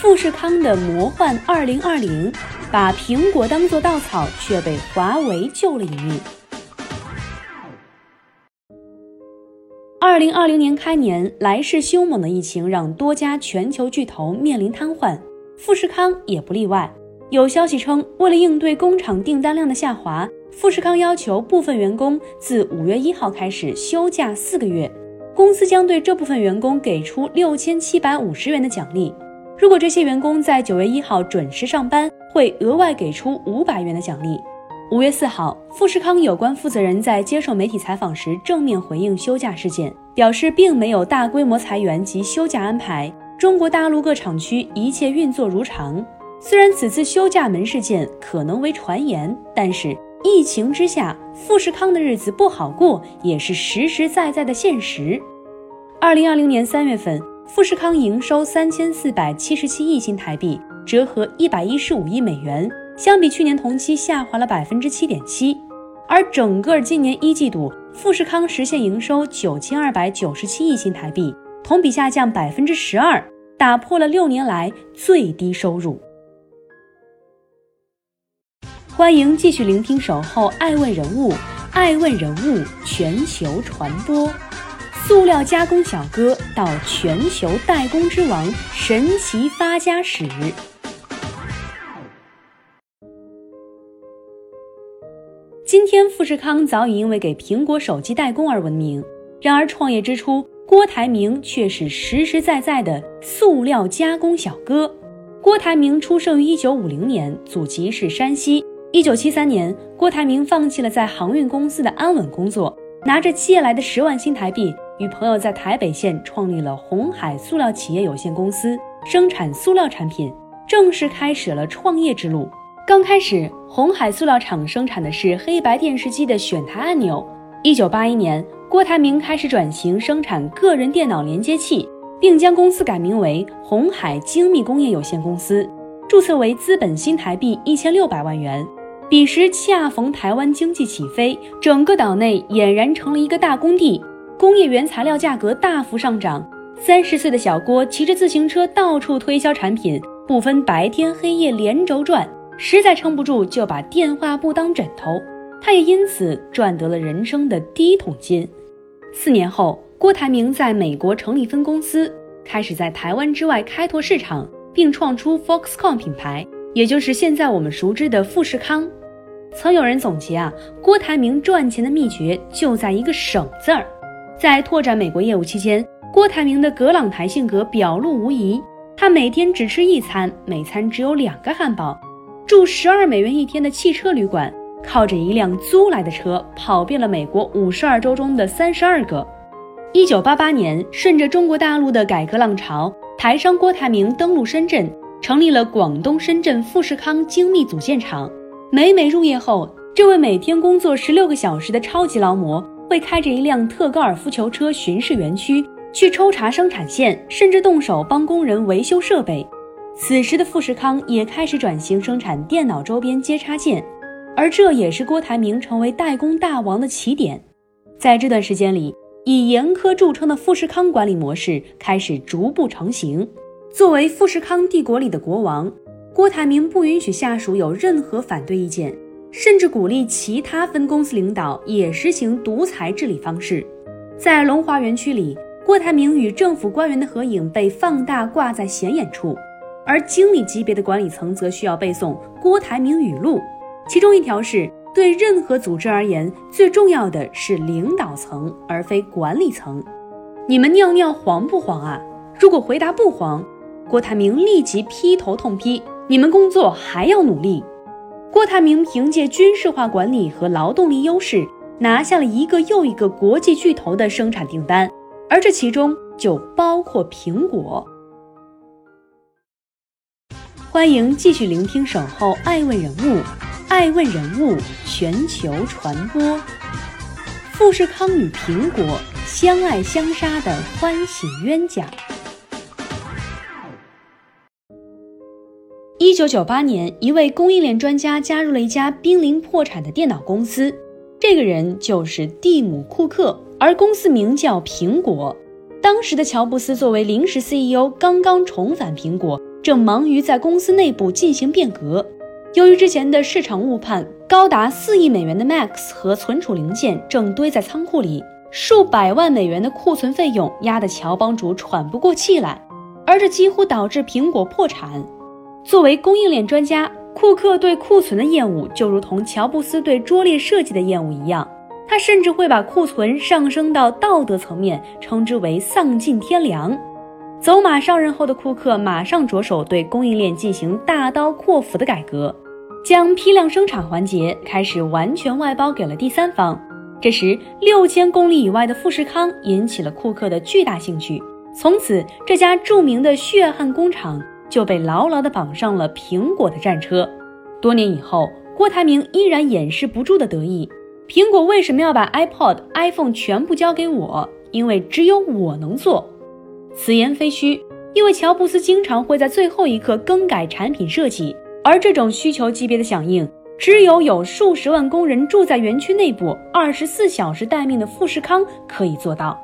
富士康的魔幻二零二零，把苹果当做稻草，却被华为救了一命。二零二零年开年，来势凶猛的疫情让多家全球巨头面临瘫痪，富士康也不例外。有消息称，为了应对工厂订单量的下滑，富士康要求部分员工自五月一号开始休假四个月。公司将对这部分员工给出六千七百五十元的奖励，如果这些员工在九月一号准时上班，会额外给出五百元的奖励。五月四号，富士康有关负责人在接受媒体采访时正面回应休假事件，表示并没有大规模裁员及休假安排，中国大陆各厂区一切运作如常。虽然此次休假门事件可能为传言，但是。疫情之下，富士康的日子不好过，也是实实在在的现实。二零二零年三月份，富士康营收三千四百七十七亿新台币，折合一百一十五亿美元，相比去年同期下滑了百分之七点七。而整个今年一季度，富士康实现营收九千二百九十七亿新台币，同比下降百分之十二，打破了六年来最低收入。欢迎继续聆听《守候爱问人物》，爱问人物全球传播，塑料加工小哥到全球代工之王，神奇发家史。今天，富士康早已因为给苹果手机代工而闻名，然而创业之初，郭台铭却是实实在在的塑料加工小哥。郭台铭出生于一九五零年，祖籍是山西。一九七三年，郭台铭放弃了在航运公司的安稳工作，拿着借来的十万新台币，与朋友在台北县创立了红海塑料企业有限公司，生产塑料产品，正式开始了创业之路。刚开始，红海塑料厂生产的是黑白电视机的选台按钮。一九八一年，郭台铭开始转型生产个人电脑连接器，并将公司改名为红海精密工业有限公司，注册为资本新台币一千六百万元。彼时恰逢台湾经济起飞，整个岛内俨然成了一个大工地，工业原材料价格大幅上涨。三十岁的小郭骑着自行车到处推销产品，不分白天黑夜连轴转，实在撑不住就把电话簿当枕头。他也因此赚得了人生的第一桶金。四年后，郭台铭在美国成立分公司，开始在台湾之外开拓市场，并创出 Foxconn 品牌。也就是现在我们熟知的富士康，曾有人总结啊，郭台铭赚钱的秘诀就在一个省字儿。在拓展美国业务期间，郭台铭的葛朗台性格表露无遗。他每天只吃一餐，每餐只有两个汉堡，住十二美元一天的汽车旅馆，靠着一辆租来的车跑遍了美国五十二州中的三十二个。一九八八年，顺着中国大陆的改革浪潮，台商郭台铭登陆深圳。成立了广东深圳富士康精密组件厂。每每入夜后，这位每天工作十六个小时的超级劳模会开着一辆特高尔夫球车巡视园区，去抽查生产线，甚至动手帮工人维修设备。此时的富士康也开始转型生产电脑周边接插件，而这也是郭台铭成为代工大王的起点。在这段时间里，以严苛著称的富士康管理模式开始逐步成型。作为富士康帝国里的国王，郭台铭不允许下属有任何反对意见，甚至鼓励其他分公司领导也实行独裁治理方式。在龙华园区里，郭台铭与政府官员的合影被放大挂在显眼处，而经理级别的管理层则需要背诵郭台铭语录，其中一条是：对任何组织而言，最重要的是领导层而非管理层。你们尿尿黄不黄啊？如果回答不黄。郭台铭立即劈头痛批：“你们工作还要努力。”郭台铭凭借军事化管理和劳动力优势，拿下了一个又一个国际巨头的生产订单，而这其中就包括苹果。欢迎继续聆听《守候爱问人物》，爱问人物全球传播。富士康与苹果相爱相杀的欢喜冤家。一九九八年，一位供应链专家加入了一家濒临破产的电脑公司，这个人就是蒂姆·库克，而公司名叫苹果。当时的乔布斯作为临时 CEO，刚刚重返苹果。正忙于在公司内部进行变革。由于之前的市场误判，高达四亿美元的 Max 和存储零件正堆在仓库里，数百万美元的库存费用压得乔帮主喘不过气来，而这几乎导致苹果破产。作为供应链专家，库克对库存的厌恶就如同乔布斯对拙劣设计的厌恶一样，他甚至会把库存上升到道德层面，称之为丧尽天良。走马上任后的库克马上着手对供应链进行大刀阔斧的改革，将批量生产环节开始完全外包给了第三方。这时，六千公里以外的富士康引起了库克的巨大兴趣，从此这家著名的血汗工厂就被牢牢地绑上了苹果的战车。多年以后，郭台铭依然掩饰不住的得意：苹果为什么要把 iPod、iPhone 全部交给我？因为只有我能做。此言非虚，因为乔布斯经常会在最后一刻更改产品设计，而这种需求级别的响应，只有有数十万工人住在园区内部、二十四小时待命的富士康可以做到。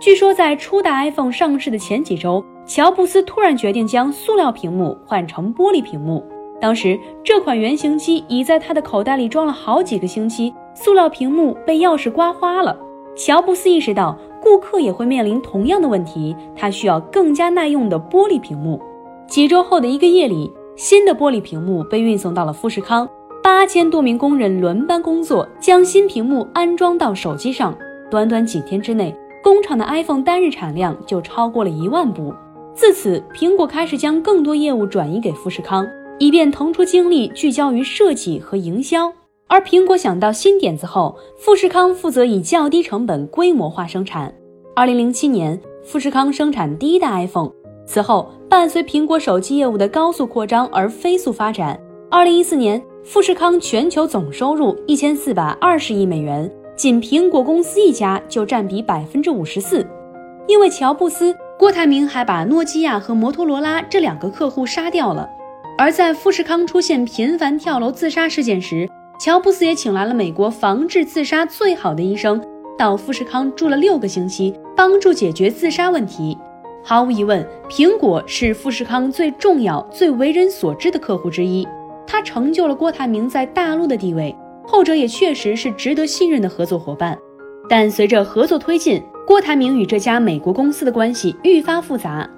据说，在初代 iPhone 上市的前几周，乔布斯突然决定将塑料屏幕换成玻璃屏幕。当时，这款原型机已在他的口袋里装了好几个星期，塑料屏幕被钥匙刮花了。乔布斯意识到。顾客也会面临同样的问题，他需要更加耐用的玻璃屏幕。几周后的一个夜里，新的玻璃屏幕被运送到了富士康，八千多名工人轮班工作，将新屏幕安装到手机上。短短几天之内，工厂的 iPhone 单日产量就超过了一万部。自此，苹果开始将更多业务转移给富士康，以便腾出精力聚焦于设计和营销。而苹果想到新点子后，富士康负责以较低成本规模化生产。二零零七年，富士康生产第一代 iPhone。此后，伴随苹果手机业务的高速扩张而飞速发展。二零一四年，富士康全球总收入一千四百二十亿美元，仅苹果公司一家就占比百分之五十四。因为乔布斯，郭台铭还把诺基亚和摩托罗拉这两个客户杀掉了。而在富士康出现频繁跳楼自杀事件时，乔布斯也请来了美国防治自杀最好的医生，到富士康住了六个星期，帮助解决自杀问题。毫无疑问，苹果是富士康最重要、最为人所知的客户之一，它成就了郭台铭在大陆的地位。后者也确实是值得信任的合作伙伴。但随着合作推进，郭台铭与这家美国公司的关系愈发复杂，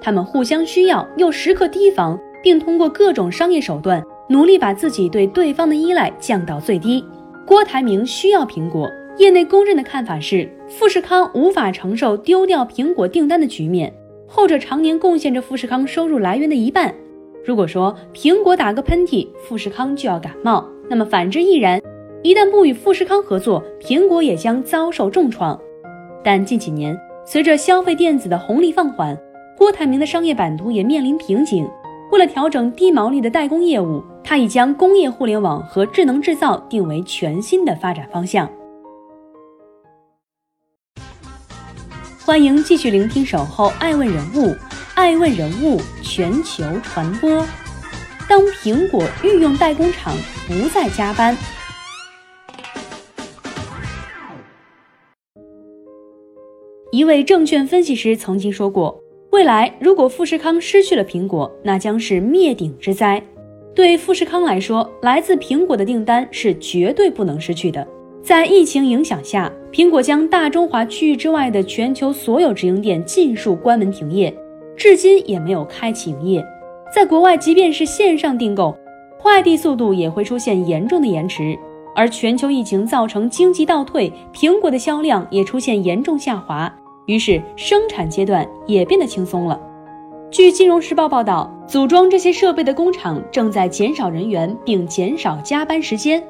他们互相需要，又时刻提防，并通过各种商业手段。努力把自己对对方的依赖降到最低。郭台铭需要苹果，业内公认的看法是，富士康无法承受丢掉苹果订单的局面。后者常年贡献着富士康收入来源的一半。如果说苹果打个喷嚏，富士康就要感冒，那么反之亦然。一旦不与富士康合作，苹果也将遭受重创。但近几年，随着消费电子的红利放缓，郭台铭的商业版图也面临瓶颈。为了调整低毛利的代工业务。他已将工业互联网和智能制造定为全新的发展方向。欢迎继续聆听《守候爱问人物》，爱问人物全球传播。当苹果御用代工厂不再加班，一位证券分析师曾经说过：“未来如果富士康失去了苹果，那将是灭顶之灾。”对富士康来说，来自苹果的订单是绝对不能失去的。在疫情影响下，苹果将大中华区域之外的全球所有直营店尽数关门停业，至今也没有开启营业。在国外，即便是线上订购，快递速度也会出现严重的延迟。而全球疫情造成经济倒退，苹果的销量也出现严重下滑，于是生产阶段也变得轻松了。据《金融时报》报道，组装这些设备的工厂正在减少人员，并减少加班时间。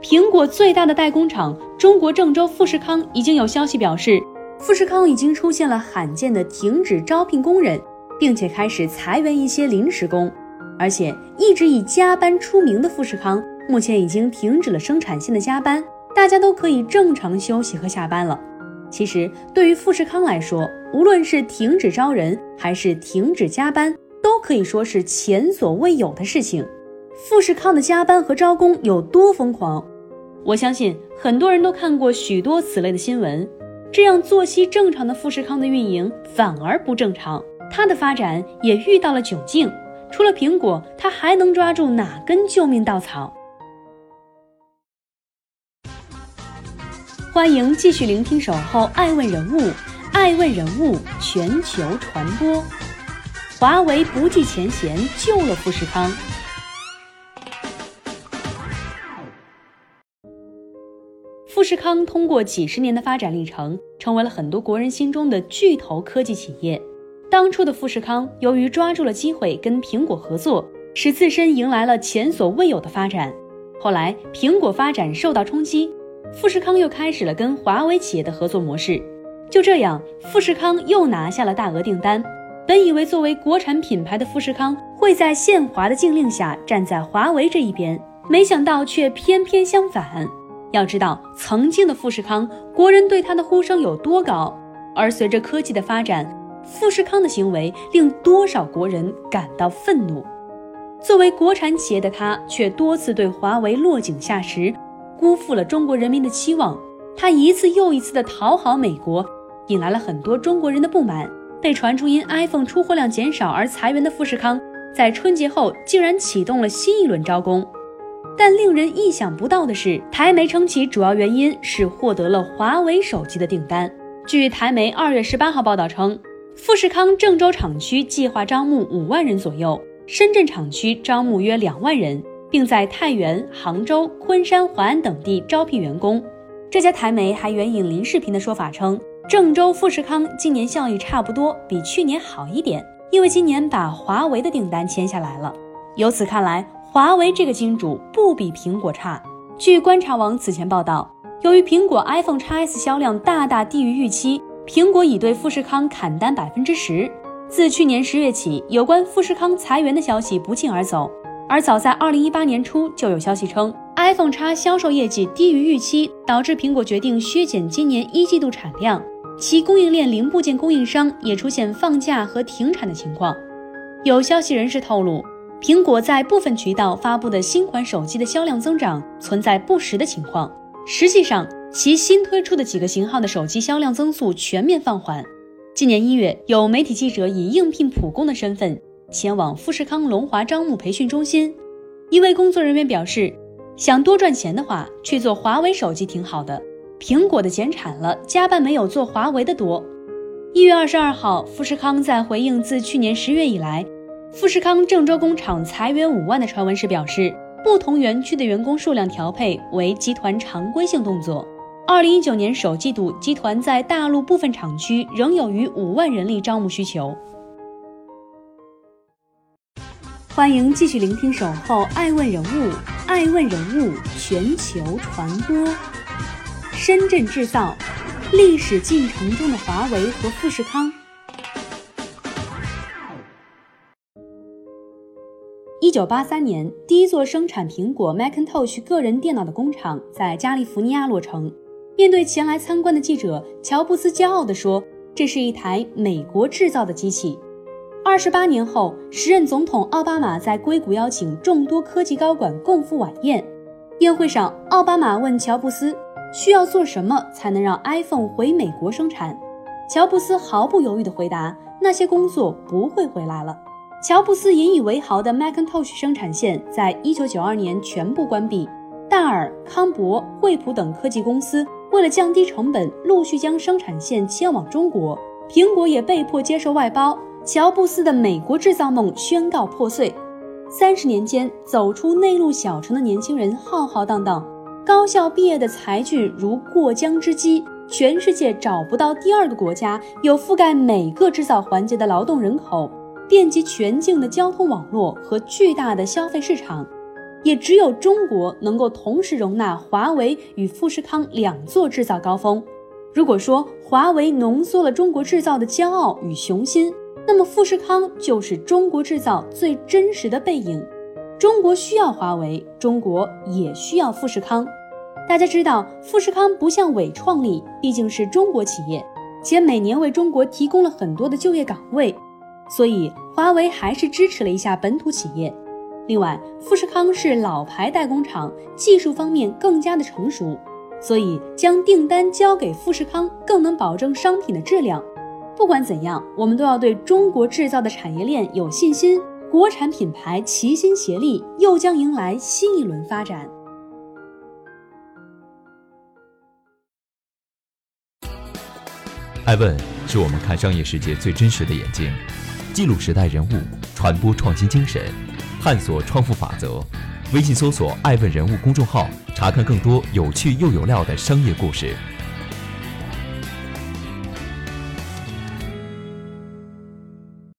苹果最大的代工厂中国郑州富士康已经有消息表示，富士康已经出现了罕见的停止招聘工人，并且开始裁员一些临时工。而且一直以加班出名的富士康，目前已经停止了生产线的加班，大家都可以正常休息和下班了。其实，对于富士康来说，无论是停止招人还是停止加班，都可以说是前所未有的事情。富士康的加班和招工有多疯狂？我相信很多人都看过许多此类的新闻。这样作息正常的富士康的运营反而不正常，它的发展也遇到了窘境。除了苹果，它还能抓住哪根救命稻草？欢迎继续聆听《守候爱问人物》，爱问人物全球传播。华为不计前嫌救了富士康。富士康通过几十年的发展历程，成为了很多国人心中的巨头科技企业。当初的富士康由于抓住了机会跟苹果合作，使自身迎来了前所未有的发展。后来苹果发展受到冲击，富士康又开始了跟华为企业的合作模式。就这样，富士康又拿下了大额订单。本以为作为国产品牌的富士康会在限华的禁令下站在华为这一边，没想到却偏偏相反。要知道，曾经的富士康，国人对它的呼声有多高，而随着科技的发展。富士康的行为令多少国人感到愤怒。作为国产企业的他，却多次对华为落井下石，辜负了中国人民的期望。他一次又一次的讨好美国，引来了很多中国人的不满。被传出因 iPhone 出货量减少而裁员的富士康，在春节后竟然启动了新一轮招工。但令人意想不到的是，台媒称其主要原因是获得了华为手机的订单。据台媒二月十八号报道称。富士康郑州厂区计划招募五万人左右，深圳厂区招募约两万人，并在太原、杭州、昆山、淮安等地招聘员工。这家台媒还援引林世平的说法称，郑州富士康今年效益差不多，比去年好一点，因为今年把华为的订单签下来了。由此看来，华为这个金主不比苹果差。据观察网此前报道，由于苹果 iPhone X S 销量大大低于预期。苹果已对富士康砍单百分之十。自去年十月起，有关富士康裁员的消息不胫而走。而早在二零一八年初，就有消息称，iPhone X 销售业绩低于预期，导致苹果决定削减今年一季度产量。其供应链零部件供应商也出现放假和停产的情况。有消息人士透露，苹果在部分渠道发布的新款手机的销量增长存在不实的情况。实际上，其新推出的几个型号的手机销量增速全面放缓。今年一月，有媒体记者以应聘普工的身份前往富士康龙华招募培训中心，一位工作人员表示：“想多赚钱的话，去做华为手机挺好的。苹果的减产了，加班没有做华为的多。”一月二十二号，富士康在回应自去年十月以来，富士康郑州工厂裁员五万的传闻时表示，不同园区的员工数量调配为集团常规性动作。二零一九年首季度，集团在大陆部分厂区仍有逾五万人力招募需求。欢迎继续聆听《守候爱问人物》，爱问人物全球传播。深圳制造，历史进程中的华为和富士康。一九八三年，第一座生产苹果 Macintosh 个人电脑的工厂在加利福尼亚落成。面对前来参观的记者，乔布斯骄傲地说：“这是一台美国制造的机器。”二十八年后，时任总统奥巴马在硅谷邀请众多科技高管共赴晚宴。宴会上，奥巴马问乔布斯：“需要做什么才能让 iPhone 回美国生产？”乔布斯毫不犹豫地回答：“那些工作不会回来了。”乔布斯引以为豪的 Macintosh 生产线在一九九二年全部关闭。戴尔、康柏、惠普等科技公司。为了降低成本，陆续将生产线迁往中国，苹果也被迫接受外包。乔布斯的美国制造梦宣告破碎。三十年间，走出内陆小城的年轻人浩浩荡荡，高校毕业的才俊如过江之鲫。全世界找不到第二个国家有覆盖每个制造环节的劳动人口，遍及全境的交通网络和巨大的消费市场。也只有中国能够同时容纳华为与富士康两座制造高峰。如果说华为浓缩了中国制造的骄傲与雄心，那么富士康就是中国制造最真实的背影。中国需要华为，中国也需要富士康。大家知道，富士康不像伟创力，毕竟是中国企业，且每年为中国提供了很多的就业岗位，所以华为还是支持了一下本土企业。另外，富士康是老牌代工厂，技术方面更加的成熟，所以将订单交给富士康，更能保证商品的质量。不管怎样，我们都要对中国制造的产业链有信心，国产品牌齐心协力，又将迎来新一轮发展。爱问是我们看商业世界最真实的眼睛，记录时代人物，传播创新精神，探索创富法则。微信搜索“爱问人物”公众号，查看更多有趣又有料的商业故事。